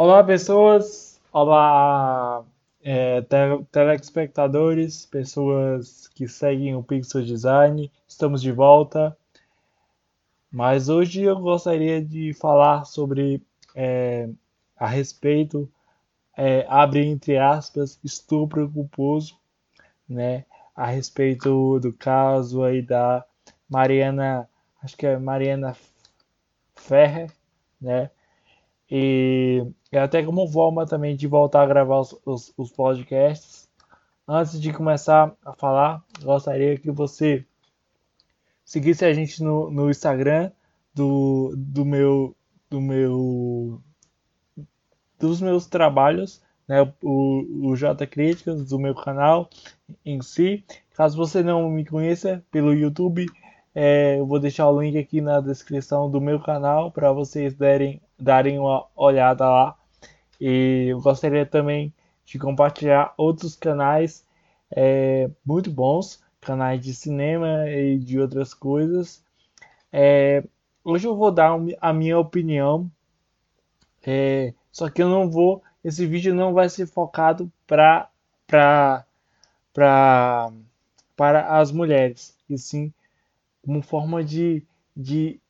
Olá, pessoas. Olá, é, te- telespectadores, pessoas que seguem o Pixel Design. Estamos de volta. Mas hoje eu gostaria de falar sobre é, a respeito, é, abre entre aspas, estupro culposo, né? A respeito do caso aí da Mariana, acho que é Mariana Ferrer, né? E é até como forma também de voltar a gravar os, os, os podcasts. Antes de começar a falar, gostaria que você seguisse a gente no, no Instagram do, do meu do meu dos meus trabalhos, né, o, o J Críticas, do meu canal em si. Caso você não me conheça pelo YouTube, é, eu vou deixar o link aqui na descrição do meu canal para vocês derem, darem uma olhada lá. E eu gostaria também de compartilhar outros canais é, muito bons, canais de cinema e de outras coisas. É, hoje eu vou dar a minha opinião, é, só que eu não vou, esse vídeo não vai ser focado para para para as mulheres, e sim como forma de, de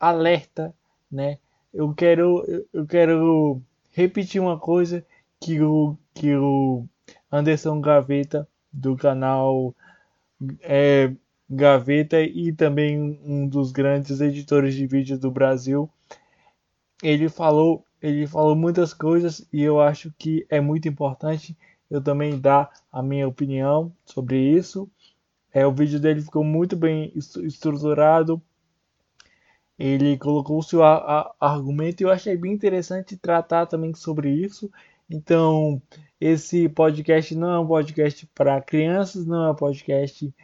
alerta, né? Eu quero eu quero repetir uma coisa que o que o Anderson Gaveta do canal é, Gaveta e também um dos grandes editores de vídeo do Brasil, ele falou ele falou muitas coisas e eu acho que é muito importante eu também dar a minha opinião sobre isso. É, o vídeo dele ficou muito bem estruturado. Ele colocou o seu argumento e eu achei bem interessante tratar também sobre isso. Então, esse podcast não é um podcast para crianças, não é um podcast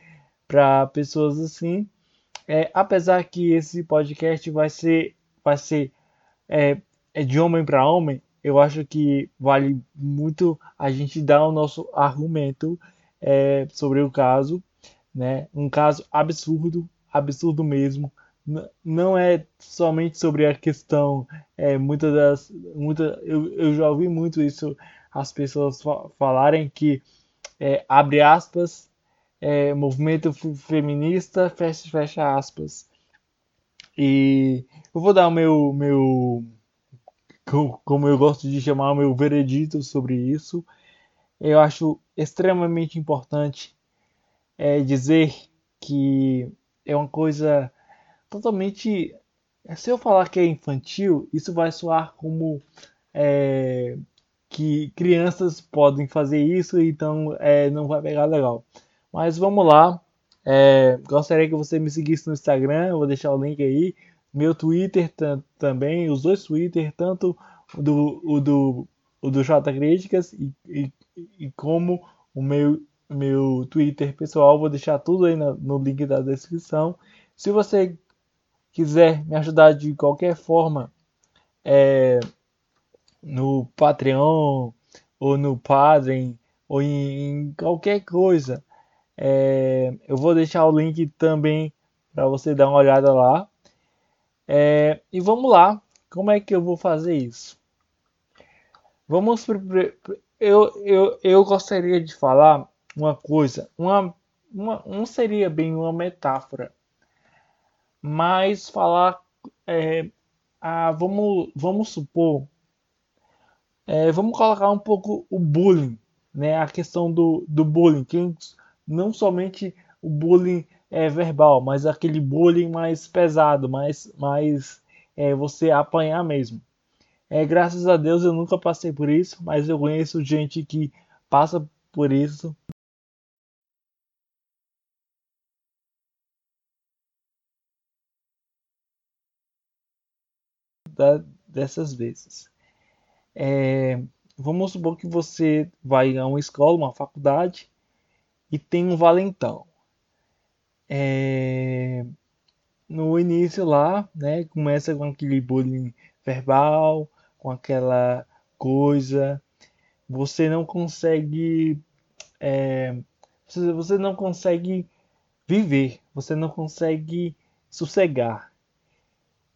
para pessoas assim. É, apesar que esse podcast vai ser, vai ser é, é de homem para homem, eu acho que vale muito a gente dar o nosso argumento é, sobre o caso, né? Um caso absurdo, absurdo mesmo. Não é somente sobre a questão, é, muitas das, muita, eu, eu já ouvi muito isso, as pessoas falarem que, é, abre aspas, é, movimento feminista, fecha, fecha aspas. E eu vou dar o meu, meu como eu gosto de chamar o meu veredito sobre isso. Eu acho extremamente importante é, dizer que é uma coisa totalmente. Se eu falar que é infantil, isso vai soar como é, que crianças podem fazer isso, então é, não vai pegar legal. Mas vamos lá. É, gostaria que você me seguisse no Instagram, vou deixar o link aí meu Twitter também, os dois Twitter, tanto do, o do, o do J Críticas e, e, e, como o meu, meu Twitter pessoal, vou deixar tudo aí no, no link da descrição. Se você quiser me ajudar de qualquer forma, é, no Patreon ou no Padrim ou em, em qualquer coisa, é, eu vou deixar o link também para você dar uma olhada lá. É, e vamos lá, como é que eu vou fazer isso? Vamos eu, eu, eu gostaria de falar uma coisa, uma, uma, não seria bem uma metáfora, mas falar, é, ah, vamos, vamos supor, é, vamos colocar um pouco o bullying, né, a questão do, do bullying, que não somente o bullying é, verbal, mas aquele bullying mais pesado, mais, mais é, você apanhar mesmo. É, graças a Deus eu nunca passei por isso, mas eu conheço gente que passa por isso. Da, dessas vezes. É, vamos supor que você vai a uma escola, uma faculdade e tem um valentão é, no início lá, né, começa com aquele bullying verbal, com aquela coisa, você não consegue, é, você não consegue viver, você não consegue sossegar.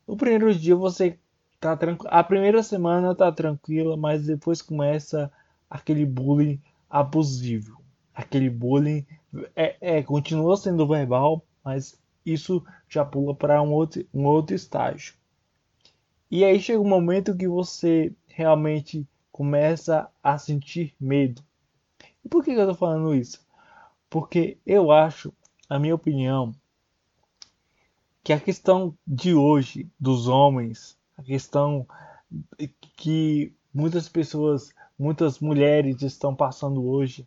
No primeiro dia você tá tranquilo. A primeira semana tá tranquila, mas depois começa aquele bullying abusivo. Aquele bullying é, é continua sendo verbal, mas isso já pula para um outro, um outro estágio. E aí chega um momento que você realmente começa a sentir medo. E por que eu estou falando isso? Porque eu acho, a minha opinião, que a questão de hoje dos homens, a questão que muitas pessoas, muitas mulheres estão passando hoje,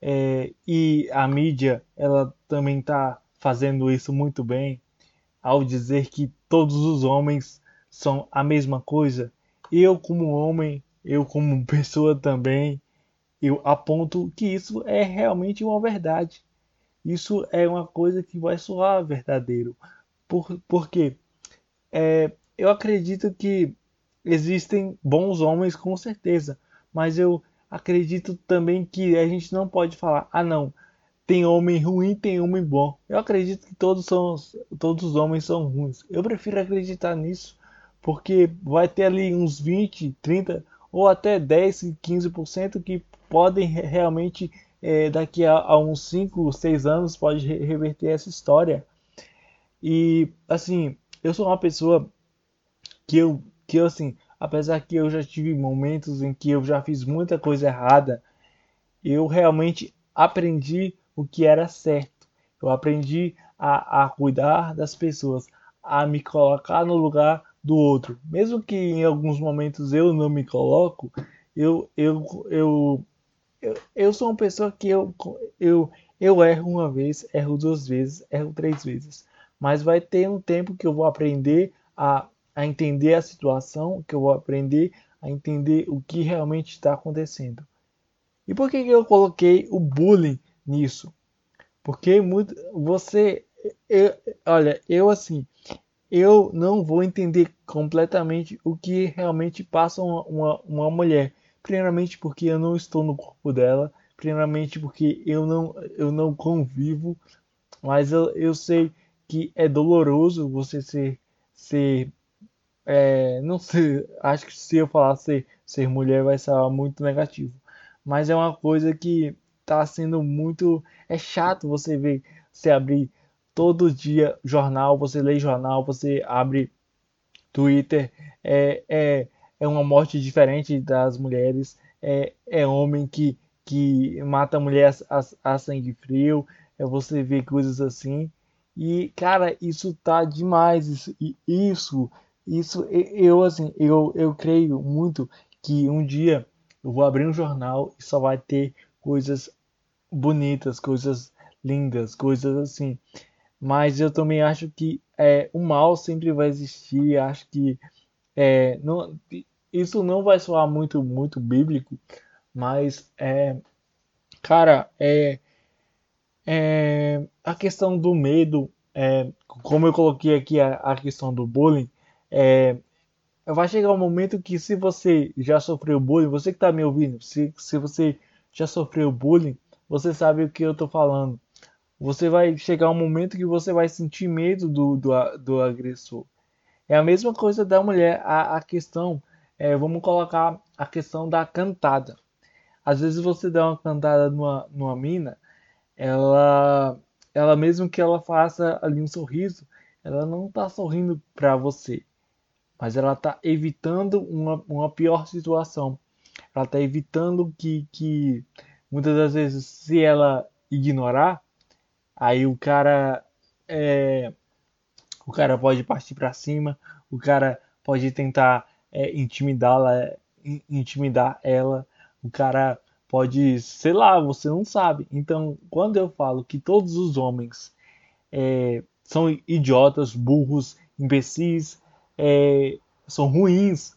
é, e a mídia ela também está fazendo isso muito bem ao dizer que todos os homens são a mesma coisa. Eu como homem, eu como pessoa também, eu aponto que isso é realmente uma verdade. Isso é uma coisa que vai soar verdadeiro. Por, porque é, eu acredito que existem bons homens com certeza, mas eu acredito também que a gente não pode falar, ah não, tem homem ruim, tem homem bom. Eu acredito que todos, são, todos os homens são ruins. Eu prefiro acreditar nisso, porque vai ter ali uns 20, 30 ou até 10, 15% que podem realmente, é, daqui a, a, uns 5, 6 anos, pode reverter essa história. E assim, eu sou uma pessoa que eu, que eu assim, apesar que eu já tive momentos em que eu já fiz muita coisa errada, eu realmente aprendi o que era certo. Eu aprendi a, a cuidar das pessoas, a me colocar no lugar do outro. Mesmo que em alguns momentos eu não me coloco, eu, eu, eu, eu, eu sou uma pessoa que eu, eu, eu erro uma vez, erro duas vezes, erro três vezes mas vai ter um tempo que eu vou aprender a, a entender a situação, que eu vou aprender a entender o que realmente está acontecendo. E por que, que eu coloquei o bullying nisso? Porque muito, você, eu, olha, eu assim, eu não vou entender completamente o que realmente passa uma, uma, uma mulher. Primeiramente porque eu não estou no corpo dela, primeiramente porque eu não, eu não convivo, mas eu, eu sei que é doloroso você ser, ser é, não sei, acho que se eu falar ser, ser mulher vai ser muito negativo, mas é uma coisa que tá sendo muito, é chato você ver, você abrir todo dia jornal, você lê jornal, você abre Twitter, é, é, é uma morte diferente das mulheres, é, é homem que, que mata a mulher a, a, a sangue frio, é você ver coisas assim, e, cara, isso tá demais. Isso, isso, isso eu, assim, eu, eu creio muito que um dia eu vou abrir um jornal e só vai ter coisas bonitas, coisas lindas, coisas assim. Mas eu também acho que é, o mal sempre vai existir. Acho que é, não, isso não vai soar muito, muito bíblico, mas é, cara, é, é, a questão do medo, é, como eu coloquei aqui a, a questão do bullying, é, vai chegar um momento que se você já sofreu bullying, você que está me ouvindo, se, se você já sofreu bullying, você sabe o que eu estou falando. Você vai chegar um momento que você vai sentir medo do, do, do agressor. É a mesma coisa da mulher. A, a questão, é, vamos colocar a questão da cantada. Às vezes você dá uma cantada numa, numa mina, ela, ela mesmo que ela faça ali um sorriso, ela não está sorrindo para você, mas ela está evitando uma, uma pior situação. Ela está evitando que, que muitas das vezes, se ela ignorar, aí o cara é, o cara pode partir para cima, o cara pode tentar é, intimidá-la, intimidar ela, o cara pode, sei lá, você não sabe. Então, quando eu falo que todos os homens é, são idiotas, burros, imbecis, é, são ruins,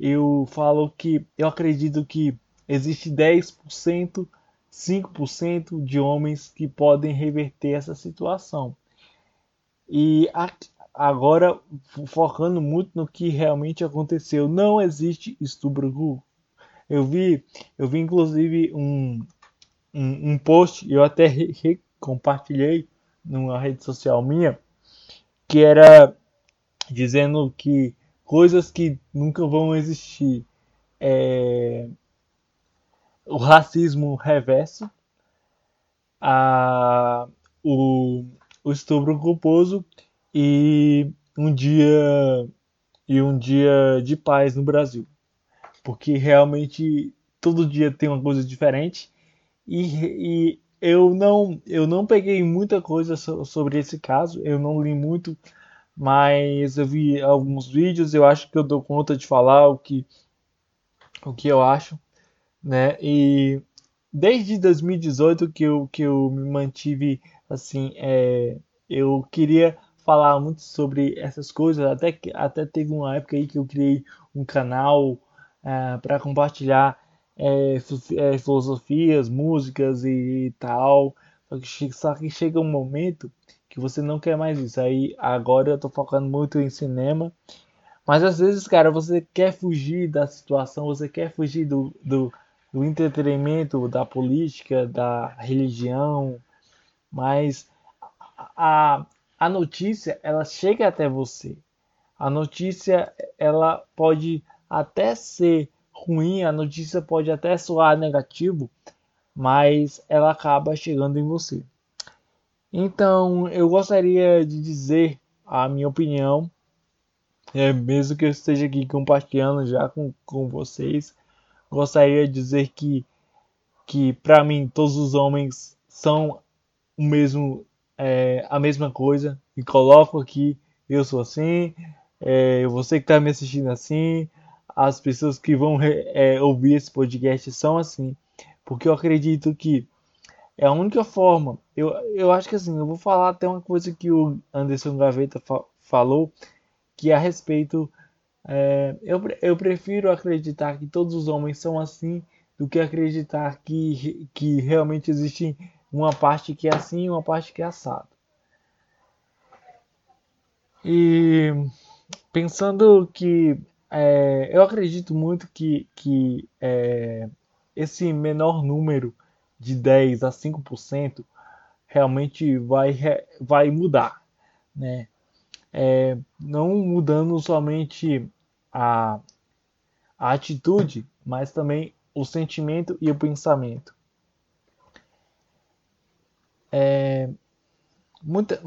eu falo que eu acredito que existe 10%, 5% de homens que podem reverter essa situação. E agora, focando muito no que realmente aconteceu, não existe estupro eu vi, eu vi inclusive um, um, um post, eu até compartilhei numa rede social minha, que era dizendo que coisas que nunca vão existir. É, o racismo reverso, a, o, o estupro culposo e um dia e um dia de paz no Brasil, porque realmente todo dia tem uma coisa diferente. E, e eu não eu não peguei muita coisa sobre esse caso, eu não li muito, mas eu vi alguns vídeos, eu acho que eu dou conta de falar o que o que eu acho, né? E desde 2018 que eu que eu me mantive assim, é, eu queria falar muito sobre essas coisas, até que até teve uma época aí que eu criei um canal é, para compartilhar é, é, filosofias, músicas e tal. Só que, só que chega um momento que você não quer mais isso. Aí agora eu tô focando muito em cinema. Mas às vezes, cara, você quer fugir da situação, você quer fugir do, do, do entretenimento, da política, da religião. Mas a, a notícia, ela chega até você. A notícia, ela pode até ser ruim, a notícia pode até soar negativo, mas ela acaba chegando em você. Então, eu gostaria de dizer a minha opinião, é, mesmo que eu esteja aqui compartilhando já com, com vocês, gostaria de dizer que, que para mim, todos os homens são o mesmo, é, a mesma coisa, e coloco aqui, eu sou assim, é, você que está me assistindo assim, as pessoas que vão é, ouvir esse podcast são assim, porque eu acredito que é a única forma. Eu, eu acho que assim, eu vou falar até uma coisa que o Anderson Gaveta fa falou, que é a respeito. É, eu, eu prefiro acreditar que todos os homens são assim do que acreditar que, que realmente existe uma parte que é assim e uma parte que é assado. E pensando que é, eu acredito muito que, que é, esse menor número de 10 a 5% realmente vai, vai mudar. Né? É, não mudando somente a, a atitude, mas também o sentimento e o pensamento. É, muita,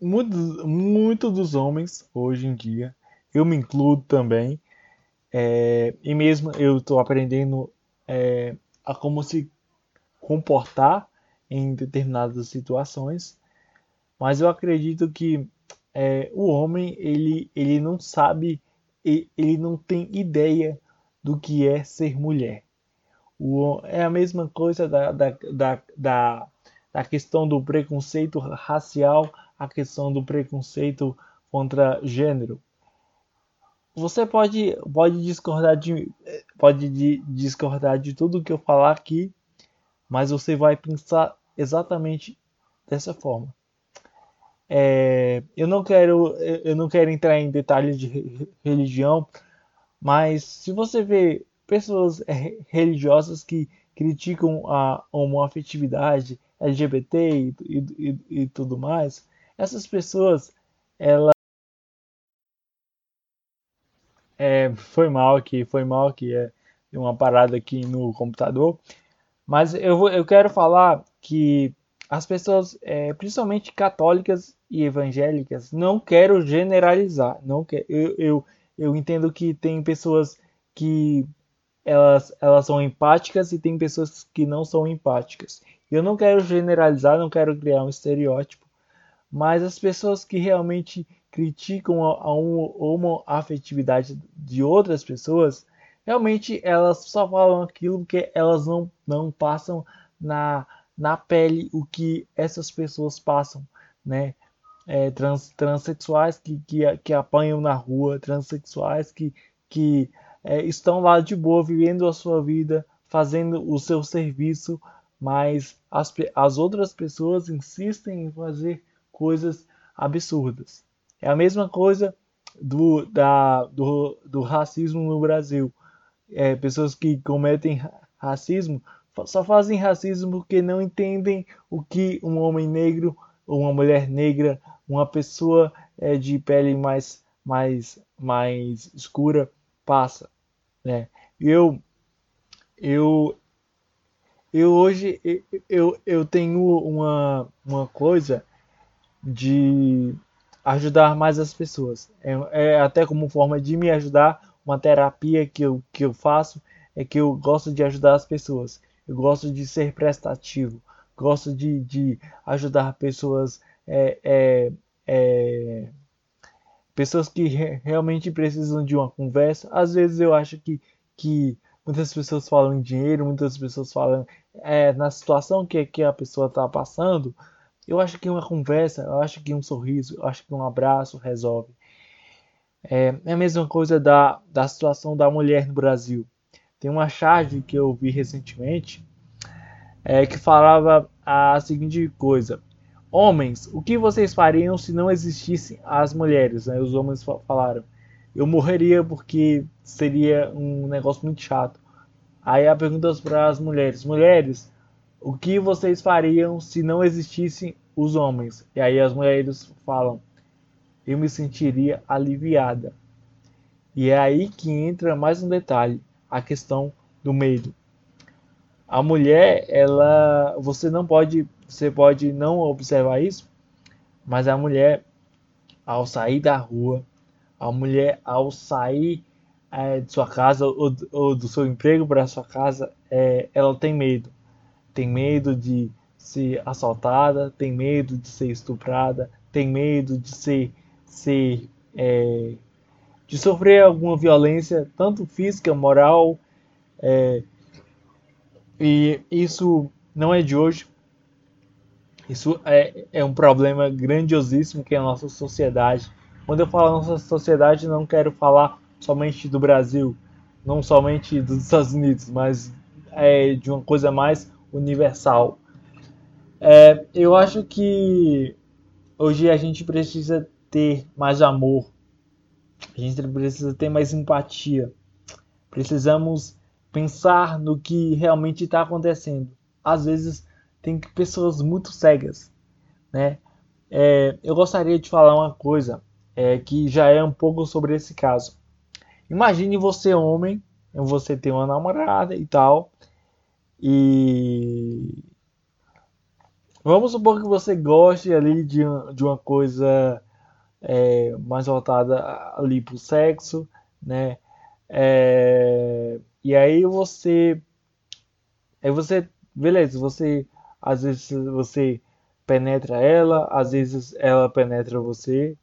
muito, muito dos homens hoje em dia eu me incluo também. É, e mesmo eu estou aprendendo é, a como se comportar em determinadas situações, mas eu acredito que é, o homem ele, ele não sabe, ele não tem ideia do que é ser mulher. O, é a mesma coisa da, da, da, da, da questão do preconceito racial, a questão do preconceito contra gênero você pode, pode discordar de pode de, discordar de tudo que eu falar aqui, mas você vai pensar exatamente dessa forma. É, eu não quero eu não quero entrar em detalhes de religião, mas se você vê pessoas religiosas que criticam a homoafetividade, LGBT e, e, e, tudo mais, essas pessoas elas é, foi mal aqui, foi mal aqui, é uma parada aqui no computador. Mas eu, vou, eu quero falar que as pessoas, é, principalmente católicas e evangélicas, não quero generalizar. Não quero, eu, eu, eu entendo que tem pessoas que elas, elas são empáticas e tem pessoas que não são empáticas. Eu não quero generalizar, não quero criar um estereótipo, mas as pessoas que realmente criticam a, a homoafetividade de outras pessoas, realmente elas só falam aquilo que elas não, não passam na, na pele o que essas pessoas passam, né? É, trans, transexuais que, que, que apanham na rua, transexuais que, que é, estão lá de boa, vivendo a sua vida, fazendo o seu serviço, mas as, as outras pessoas insistem em fazer coisas absurdas. É a mesma coisa do, da, do, do racismo no Brasil. É, pessoas que cometem racismo só fazem racismo porque não entendem o que um homem negro, uma mulher negra, uma pessoa é, de pele mais, mais mais escura passa, né? Eu eu eu hoje eu, eu tenho uma, uma coisa de ajudar mais as pessoas. É, é até como forma de me ajudar, uma terapia que eu, que eu faço é que eu gosto de ajudar as pessoas. Eu gosto de ser prestativo, gosto de, de ajudar pessoas é, é, é, pessoas que re realmente precisam de uma conversa. Às vezes eu acho que, que muitas pessoas falam em dinheiro, muitas pessoas falam é, na situação que, que a pessoa está passando. Eu acho que uma conversa, eu acho que um sorriso, eu acho que um abraço resolve. É, é a mesma coisa da, da situação da mulher no Brasil. Tem uma charge que eu vi recentemente é, que falava a seguinte coisa: Homens, o que vocês fariam se não existissem as mulheres? Né? Os homens falaram: Eu morreria porque seria um negócio muito chato. Aí a pergunta para as mulheres: Mulheres, o que vocês fariam se não existissem os homens? E aí as mulheres falam: Eu me sentiria aliviada. E é aí que entra mais um detalhe a questão do medo. A mulher, ela, você não pode, você pode não observar isso, mas a mulher, ao sair da rua, a mulher, ao sair é, de sua casa ou, ou do seu emprego para sua casa, é, ela tem medo. Tem medo de ser assaltada, tem medo de ser estuprada, tem medo de ser, ser é, de sofrer alguma violência, tanto física, moral, é, e isso não é de hoje. Isso é, é um problema grandiosíssimo que é a nossa sociedade. Quando eu falo nossa sociedade, não quero falar somente do Brasil, não somente dos Estados Unidos, mas é de uma coisa mais universal. É, eu acho que hoje a gente precisa ter mais amor, a gente precisa ter mais empatia. Precisamos pensar no que realmente está acontecendo. Às vezes tem pessoas muito cegas, né? É, eu gostaria de falar uma coisa é, que já é um pouco sobre esse caso. Imagine você homem, você tem uma namorada e tal, e vamos supor que você goste ali de, de uma coisa é, mais voltada ali para o sexo, né? É, e aí você, aí você, beleza, você às vezes você penetra ela, às vezes ela penetra você,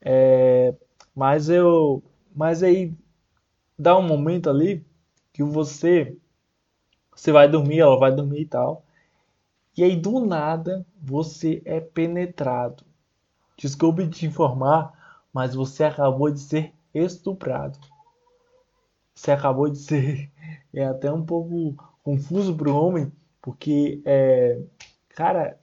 é, mas eu, mas aí dá um momento ali que você, você vai dormir, ela vai dormir e tal, e aí do nada você é penetrado. Desculpe te informar, mas você acabou de ser estuprado. Você acabou de ser é até um pouco confuso para o homem, porque é, cara,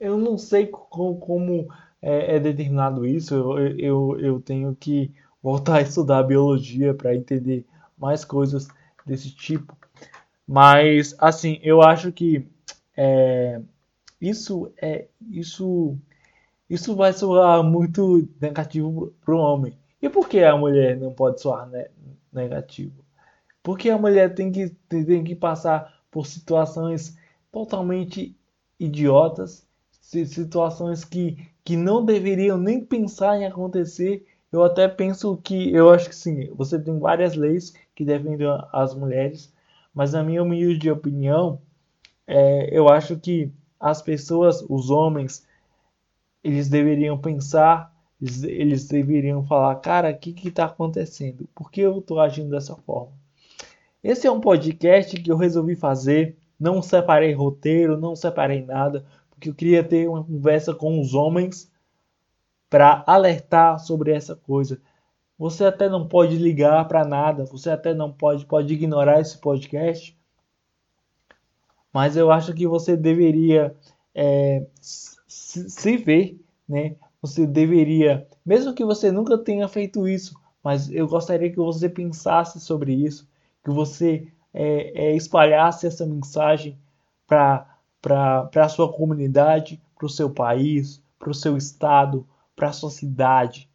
eu não sei como, como é, é, determinado isso. Eu, eu, eu tenho que voltar a estudar biologia para entender mais coisas desse tipo. Mas assim, eu acho que é, isso é isso isso vai soar muito negativo para o homem. E por que a mulher não pode soar né, negativo? Porque a mulher tem que, tem que passar por situações totalmente idiotas, situações que, que não deveriam nem pensar em acontecer. Eu até penso que, eu acho que sim, você tem várias leis que defendem as mulheres, mas na minha humilde opinião, é, eu acho que as pessoas, os homens, eles deveriam pensar, eles, eles deveriam falar, cara, o que está acontecendo? Por que eu estou agindo dessa forma? Esse é um podcast que eu resolvi fazer, não separei roteiro, não separei nada, porque eu queria ter uma conversa com os homens para alertar sobre essa coisa. Você até não pode ligar para nada, você até não pode, pode ignorar esse podcast, mas eu acho que você deveria é, se ver, né? Você deveria, mesmo que você nunca tenha feito isso, mas eu gostaria que você pensasse sobre isso, que você é, é, espalhasse essa mensagem para a sua comunidade, para o seu país, para o seu estado, para a sua cidade.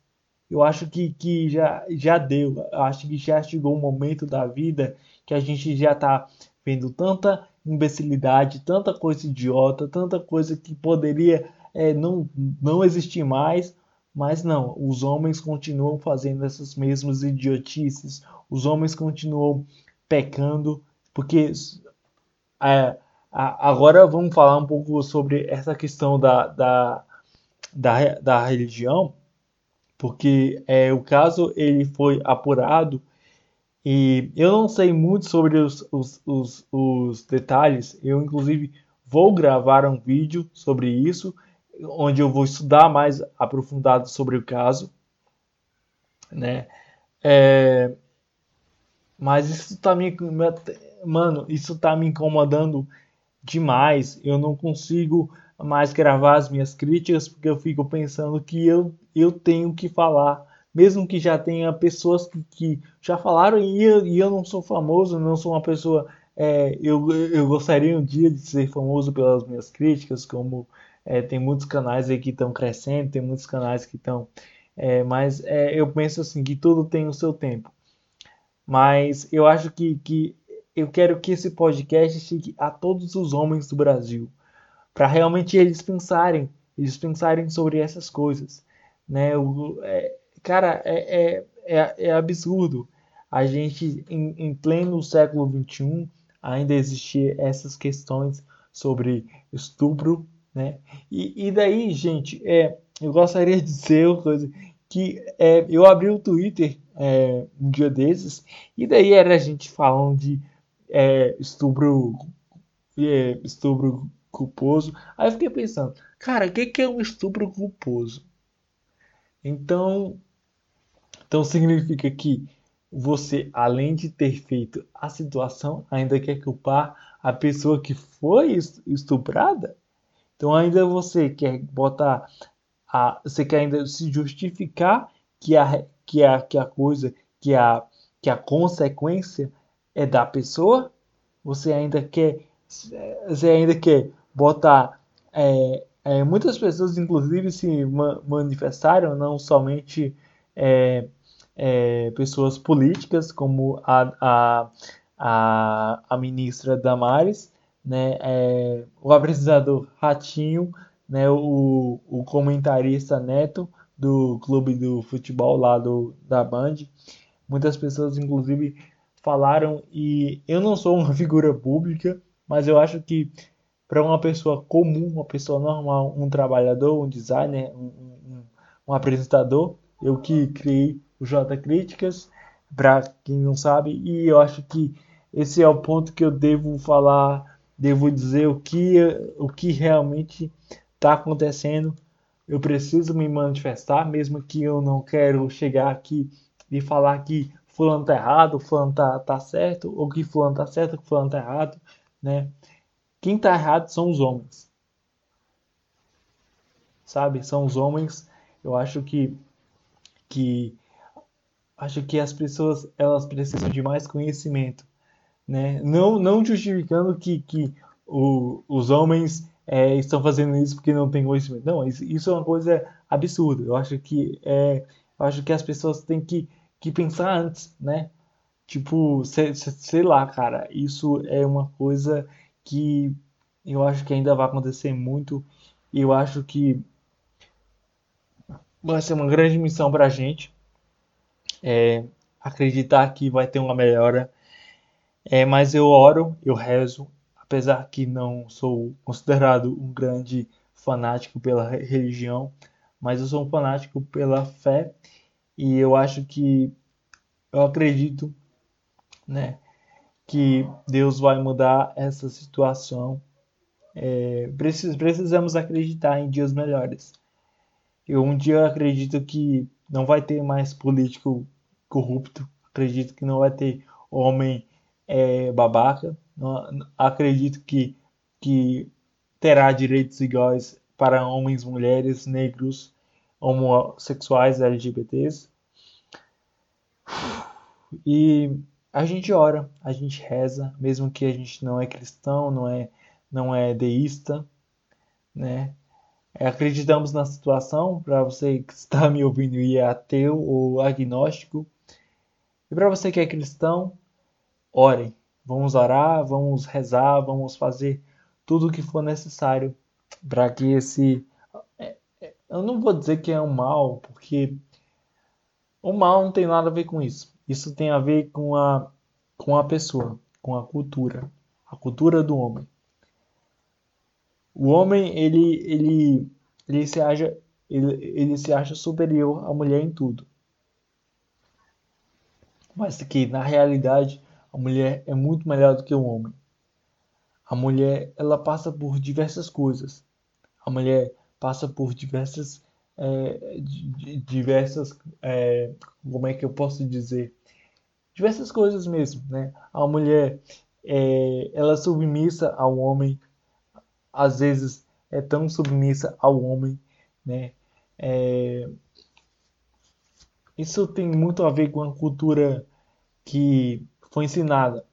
Eu acho que, que já, já deu. Eu acho que já chegou um momento da vida que a gente já está vendo tanta imbecilidade, tanta coisa idiota, tanta coisa que poderia é, não, não existir mais, mas não, os homens continuam fazendo essas mesmas idiotices, os homens continuam pecando, porque é, agora vamos falar um pouco sobre essa questão da, da, da, da religião, porque é, o caso ele foi apurado e eu não sei muito sobre os, os, os, os detalhes, eu inclusive vou gravar um vídeo sobre isso, onde eu vou estudar mais aprofundado sobre o caso, né? É, mas isso tá me, mano, isso tá me incomodando demais. Eu não consigo mais gravar as minhas críticas porque eu fico pensando que eu, eu tenho que falar, mesmo que já tenha pessoas que, que já falaram e eu, e eu não sou famoso, não sou uma pessoa. É, eu, eu gostaria um dia de ser famoso pelas minhas críticas, como é, tem muitos canais aí que estão crescendo, tem muitos canais que estão. É, mas é, eu penso assim que tudo tem o seu tempo. Mas eu acho que, que eu quero que esse podcast chegue a todos os homens do Brasil, para realmente eles pensarem, eles pensarem sobre essas coisas, né? O, é, cara, é, é, é, é, absurdo a gente em, em pleno século 21 ainda existir essas questões sobre estupro, né? E, e daí, gente, é, eu gostaria de dizer uma coisa que é, eu abri o Twitter é, um dia desses e daí era a gente falando de é, estupro, é, estupro culposo. Aí eu fiquei pensando, cara, o que, que é um estupro culposo? Então, então significa que você, além de ter feito a situação, ainda quer culpar a pessoa que foi estuprada? Então ainda você quer botar a, você quer ainda se justificar que a, que a, que a coisa, que a, que a consequência é da pessoa? Você ainda quer, você ainda quer botar é, é, muitas pessoas, inclusive, se ma manifestaram, não somente é, é pessoas políticas, como a, a, a, a ministra Damares, né, é, o apresentador Ratinho, né, o, o comentarista Neto do clube do futebol lá do, da Band. Muitas pessoas, inclusive, falaram e eu não sou uma figura pública, mas eu acho que para uma pessoa comum, uma pessoa normal, um trabalhador, um designer, um, um, um apresentador, eu que criei o J Críticas, para quem não sabe, e eu acho que esse é o ponto que eu devo falar, devo dizer o que, o que realmente está acontecendo. Eu preciso me manifestar, mesmo que eu não quero chegar aqui e falar que fulano tá errado, fulano tá, tá certo, ou que fulano tá certo, que fulano tá errado, né? Quem tá errado são os homens. Sabe? São os homens. Eu acho que que acho que as pessoas elas precisam de mais conhecimento, né? Não não justificando que que o, os homens é, estão fazendo isso porque não tem conhecimento. Não, isso, isso é uma coisa absurda. Eu acho que é, eu acho que as pessoas têm que que pensar antes, né? Tipo, sei, sei lá, cara, isso é uma coisa que eu acho que ainda vai acontecer muito eu acho que vai ser uma grande missão pra gente é, acreditar que vai ter uma melhora. É, mas eu oro, eu rezo, apesar que não sou considerado um grande fanático pela religião, mas eu sou um fanático pela fé e eu acho que eu acredito, né, que Deus vai mudar essa situação. É, precisamos acreditar em dias melhores. Eu um dia acredito que não vai ter mais político corrupto. Acredito que não vai ter homem é, babaca. Não, acredito que, que terá direitos iguais para homens, mulheres, negros, homossexuais, LGBTs. E a gente ora, a gente reza, mesmo que a gente não é cristão, não é, não é deísta, né? é, acreditamos na situação, para você que está me ouvindo e é ateu ou agnóstico. E para você que é cristão, orem. Vamos orar, vamos rezar, vamos fazer tudo o que for necessário para que esse. É, é, eu não vou dizer que é um mal, porque o mal não tem nada a ver com isso. Isso tem a ver com a, com a pessoa, com a cultura, a cultura do homem. O homem, ele, ele, ele, se, acha, ele, ele se acha superior à mulher em tudo. Mas que, na realidade, a mulher é muito melhor do que o homem. A mulher, ela passa por diversas coisas. A mulher passa por diversas é, diversas é, como é que eu posso dizer diversas coisas mesmo né a mulher é, ela é submissa ao homem às vezes é tão submissa ao homem né é, isso tem muito a ver com a cultura que foi ensinada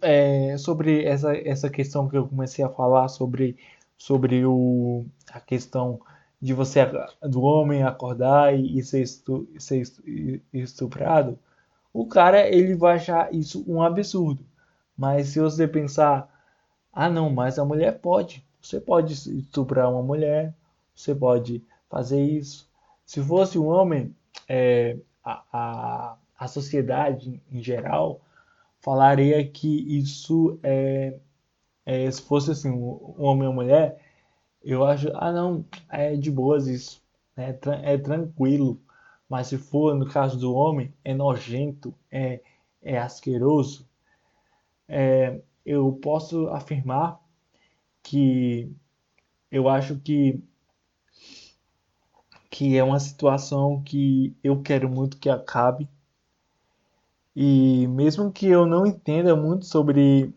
é, sobre essa, essa questão que eu comecei a falar sobre sobre o, a questão de você do homem acordar e, ser, estu, ser estuprado, o cara ele vai achar isso um absurdo. Mas se você pensar, ah não, mas a mulher pode, você pode estuprar uma mulher, você pode fazer isso. Se fosse um homem, é, a, a, a sociedade em geral falaria que isso é é, se fosse assim, um homem ou mulher, eu acho, ah não, é de boas isso, né? é tranquilo. Mas se for no caso do homem, é nojento, é, é asqueroso. É, eu posso afirmar que eu acho que que é uma situação que eu quero muito que acabe. E mesmo que eu não entenda muito sobre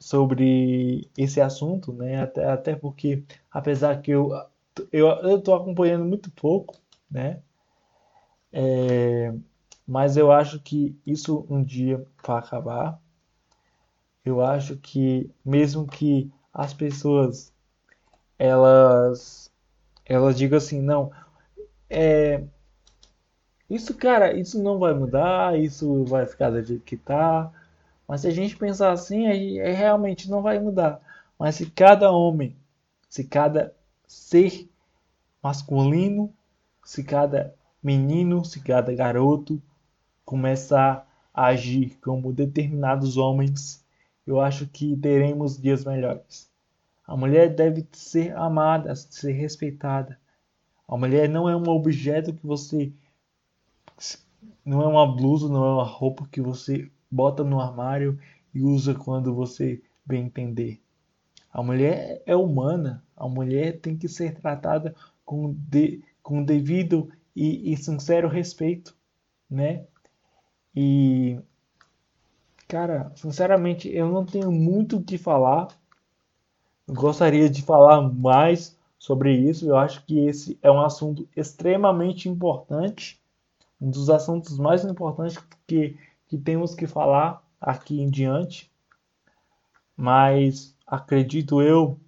sobre esse assunto, né? Até, até porque, apesar que eu eu estou acompanhando muito pouco, né? É, mas eu acho que isso um dia vai acabar. Eu acho que mesmo que as pessoas elas elas digam assim, não, é, isso, cara, isso não vai mudar, isso vai ficar do jeito que tá. Mas se a gente pensar assim, aí realmente não vai mudar. Mas se cada homem, se cada ser masculino, se cada menino, se cada garoto começar a agir como determinados homens, eu acho que teremos dias melhores. A mulher deve ser amada, ser respeitada. A mulher não é um objeto que você. Não é uma blusa, não é uma roupa que você bota no armário e usa quando você bem entender. A mulher é humana, a mulher tem que ser tratada com, de, com devido e, e sincero respeito, né? E, cara, sinceramente, eu não tenho muito o que falar. Gostaria de falar mais sobre isso. Eu acho que esse é um assunto extremamente importante, um dos assuntos mais importantes que que temos que falar aqui em diante, mas acredito eu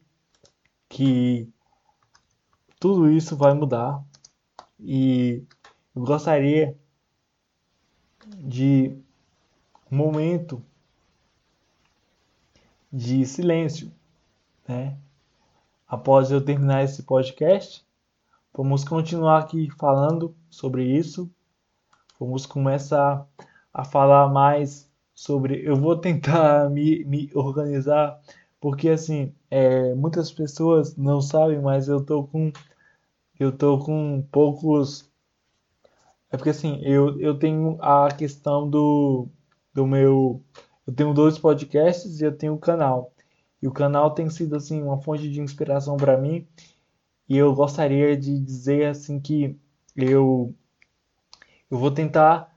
que tudo isso vai mudar e eu gostaria de um momento de silêncio, né? Após eu terminar esse podcast, vamos continuar aqui falando sobre isso. Vamos começar a falar mais sobre. Eu vou tentar me, me organizar, porque assim, é, muitas pessoas não sabem, mas eu tô com. Eu tô com poucos. É porque assim, eu, eu tenho a questão do, do meu. Eu tenho dois podcasts e eu tenho o um canal. E o canal tem sido assim uma fonte de inspiração para mim. E eu gostaria de dizer assim que eu eu vou tentar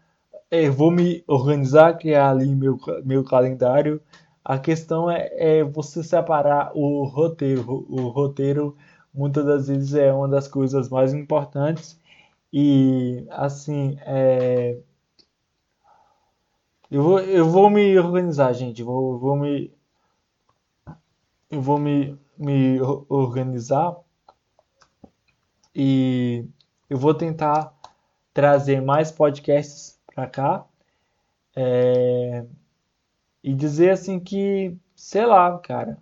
é, vou me organizar, criar ali meu, meu calendário. A questão é, é você separar o roteiro. O roteiro muitas das vezes é uma das coisas mais importantes. E assim, é... eu, vou, eu vou me organizar, gente. Vou, vou me. Eu vou me. me organizar e eu vou tentar trazer mais podcasts para cá é, e dizer assim que, sei lá, cara,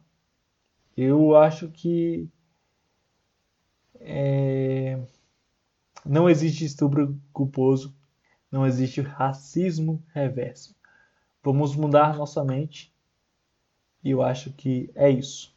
eu acho que é, não existe estupro culposo, não existe racismo reverso. Vamos mudar nossa mente e eu acho que é isso.